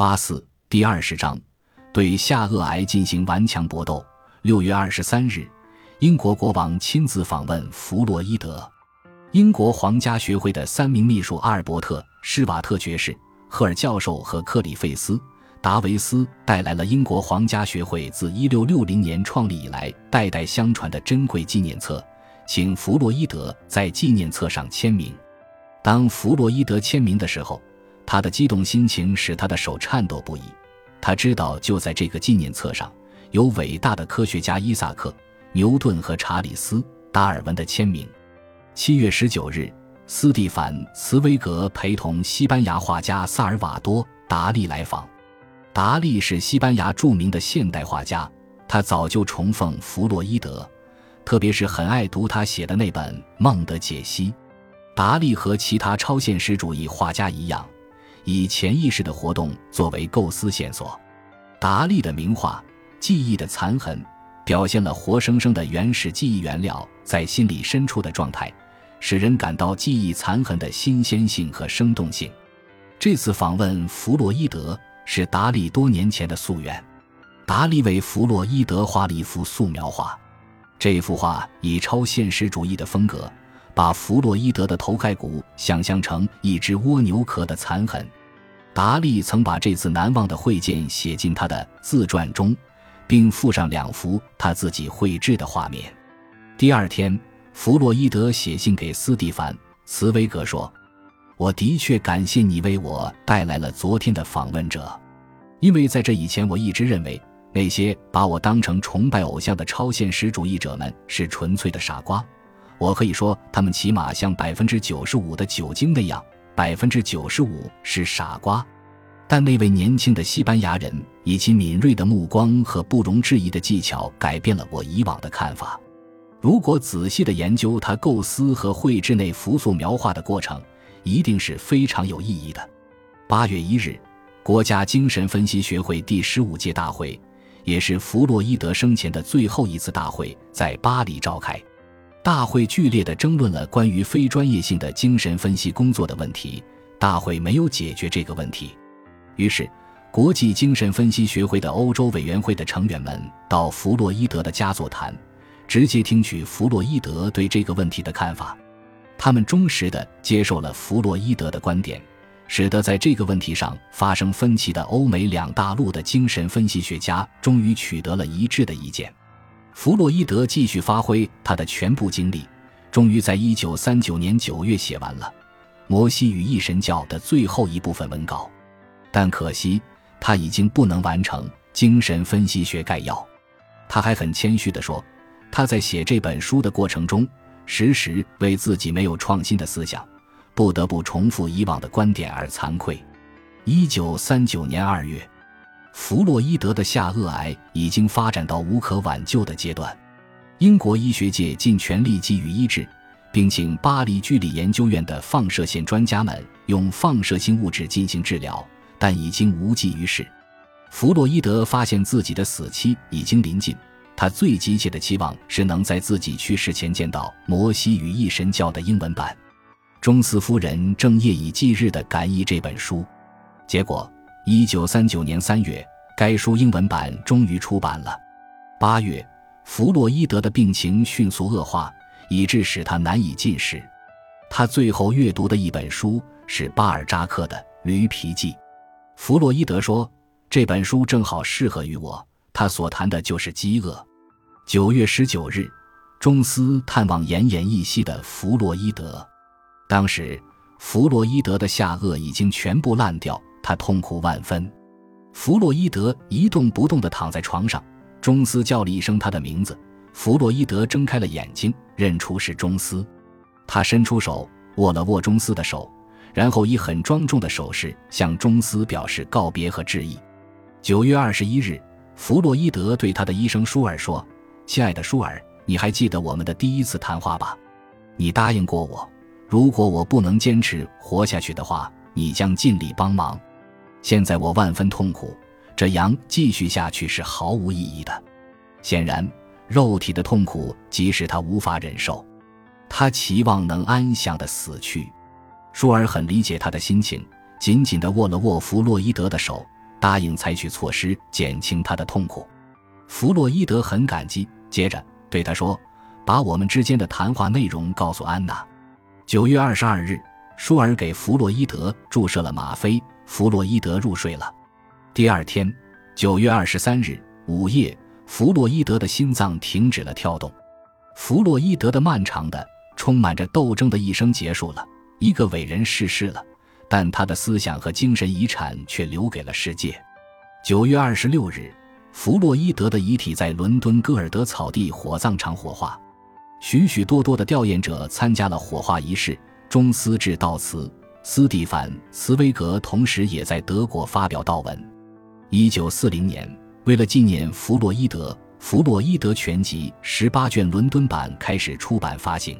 八四第二十章，对下颚癌进行顽强搏斗。六月二十三日，英国国王亲自访问弗洛伊德。英国皇家学会的三名秘书阿尔伯特·施瓦特爵士、赫尔教授和克里费斯·达维斯带来了英国皇家学会自一六六零年创立以来代代相传的珍贵纪念册，请弗洛伊德在纪念册上签名。当弗洛伊德签名的时候。他的激动心情使他的手颤抖不已。他知道，就在这个纪念册上，有伟大的科学家伊萨克·牛顿和查理斯·达尔文的签名。七月十九日，斯蒂凡·茨威格陪同西班牙画家萨尔瓦多·达利来访。达利是西班牙著名的现代画家，他早就崇奉弗洛伊德，特别是很爱读他写的那本《梦的解析》。达利和其他超现实主义画家一样。以潜意识的活动作为构思线索，达利的名画《记忆的残痕》表现了活生生的原始记忆原料在心理深处的状态，使人感到记忆残痕的新鲜性和生动性。这次访问弗洛伊德是达利多年前的夙愿。达利为弗洛伊德画了一幅素描画，这幅画以超现实主义的风格。把弗洛伊德的头盖骨想象成一只蜗牛壳的残痕。达利曾把这次难忘的会见写进他的自传中，并附上两幅他自己绘制的画面。第二天，弗洛伊德写信给斯蒂凡·茨威格说：“我的确感谢你为我带来了昨天的访问者，因为在这以前，我一直认为那些把我当成崇拜偶像的超现实主义者们是纯粹的傻瓜。”我可以说，他们起码像百分之九十五的酒精那样，百分之九十五是傻瓜。但那位年轻的西班牙人以其敏锐的目光和不容置疑的技巧，改变了我以往的看法。如果仔细的研究他构思和绘制那幅素描画的过程，一定是非常有意义的。八月一日，国家精神分析学会第十五届大会，也是弗洛伊德生前的最后一次大会，在巴黎召开。大会剧烈地争论了关于非专业性的精神分析工作的问题。大会没有解决这个问题，于是，国际精神分析学会的欧洲委员会的成员们到弗洛伊德的家座谈，直接听取弗洛伊德对这个问题的看法。他们忠实地接受了弗洛伊德的观点，使得在这个问题上发生分歧的欧美两大陆的精神分析学家终于取得了一致的意见。弗洛伊德继续发挥他的全部精力，终于在一九三九年九月写完了《摩西与异神教》的最后一部分文稿，但可惜他已经不能完成《精神分析学概要》。他还很谦虚地说：“他在写这本书的过程中，时时为自己没有创新的思想，不得不重复以往的观点而惭愧。”一九三九年二月。弗洛伊德的下颚癌已经发展到无可挽救的阶段，英国医学界尽全力给予医治，并请巴黎居里研究院的放射线专家们用放射性物质进行治疗，但已经无济于事。弗洛伊德发现自己的死期已经临近，他最急切的期望是能在自己去世前见到《摩西与异神教》的英文版。中斯夫人正夜以继日地赶译这本书，结果。一九三九年三月，该书英文版终于出版了。八月，弗洛伊德的病情迅速恶化，以致使他难以进食。他最后阅读的一本书是巴尔扎克的《驴皮记》。弗洛伊德说：“这本书正好适合于我，他所谈的就是饥饿。”九月十九日，中斯探望奄奄一息的弗洛伊德，当时弗洛伊德的下颚已经全部烂掉。他痛苦万分，弗洛伊德一动不动地躺在床上。中斯叫了一声他的名字，弗洛伊德睁开了眼睛，认出是中斯。他伸出手握了握中斯的手，然后以很庄重的手势向中斯表示告别和致意。九月二十一日，弗洛伊德对他的医生舒尔说：“亲爱的舒尔，你还记得我们的第一次谈话吧？你答应过我，如果我不能坚持活下去的话，你将尽力帮忙。”现在我万分痛苦，这样继续下去是毫无意义的。显然，肉体的痛苦即使他无法忍受，他期望能安详的死去。舒尔很理解他的心情，紧紧地握了握弗洛伊德的手，答应采取措施减轻他的痛苦。弗洛伊德很感激，接着对他说：“把我们之间的谈话内容告诉安娜。”九月二十二日，舒尔给弗洛伊德注射了吗啡，弗洛伊德入睡了。第二天，九月二十三日午夜，弗洛伊德的心脏停止了跳动。弗洛伊德的漫长的、充满着斗争的一生结束了，一个伟人逝世了，但他的思想和精神遗产却留给了世界。九月二十六日，弗洛伊德的遗体在伦敦戈尔德草地火葬场火化，许许多多的吊唁者参加了火化仪式，中斯致悼词。斯蒂凡·茨威格同时也在德国发表悼文。一九四零年，为了纪念弗洛伊德。弗洛伊德全集十八卷伦敦版开始出版发行，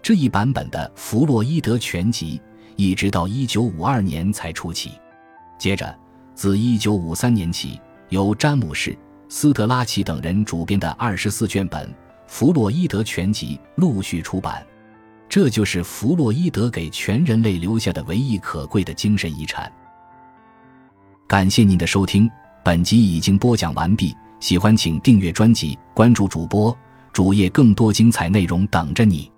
这一版本的弗洛伊德全集一直到一九五二年才出齐。接着，自一九五三年起，由詹姆士·斯特拉奇等人主编的二十四卷本弗洛伊德全集陆续出版。这就是弗洛伊德给全人类留下的唯一可贵的精神遗产。感谢您的收听，本集已经播讲完毕。喜欢请订阅专辑，关注主播主页，更多精彩内容等着你。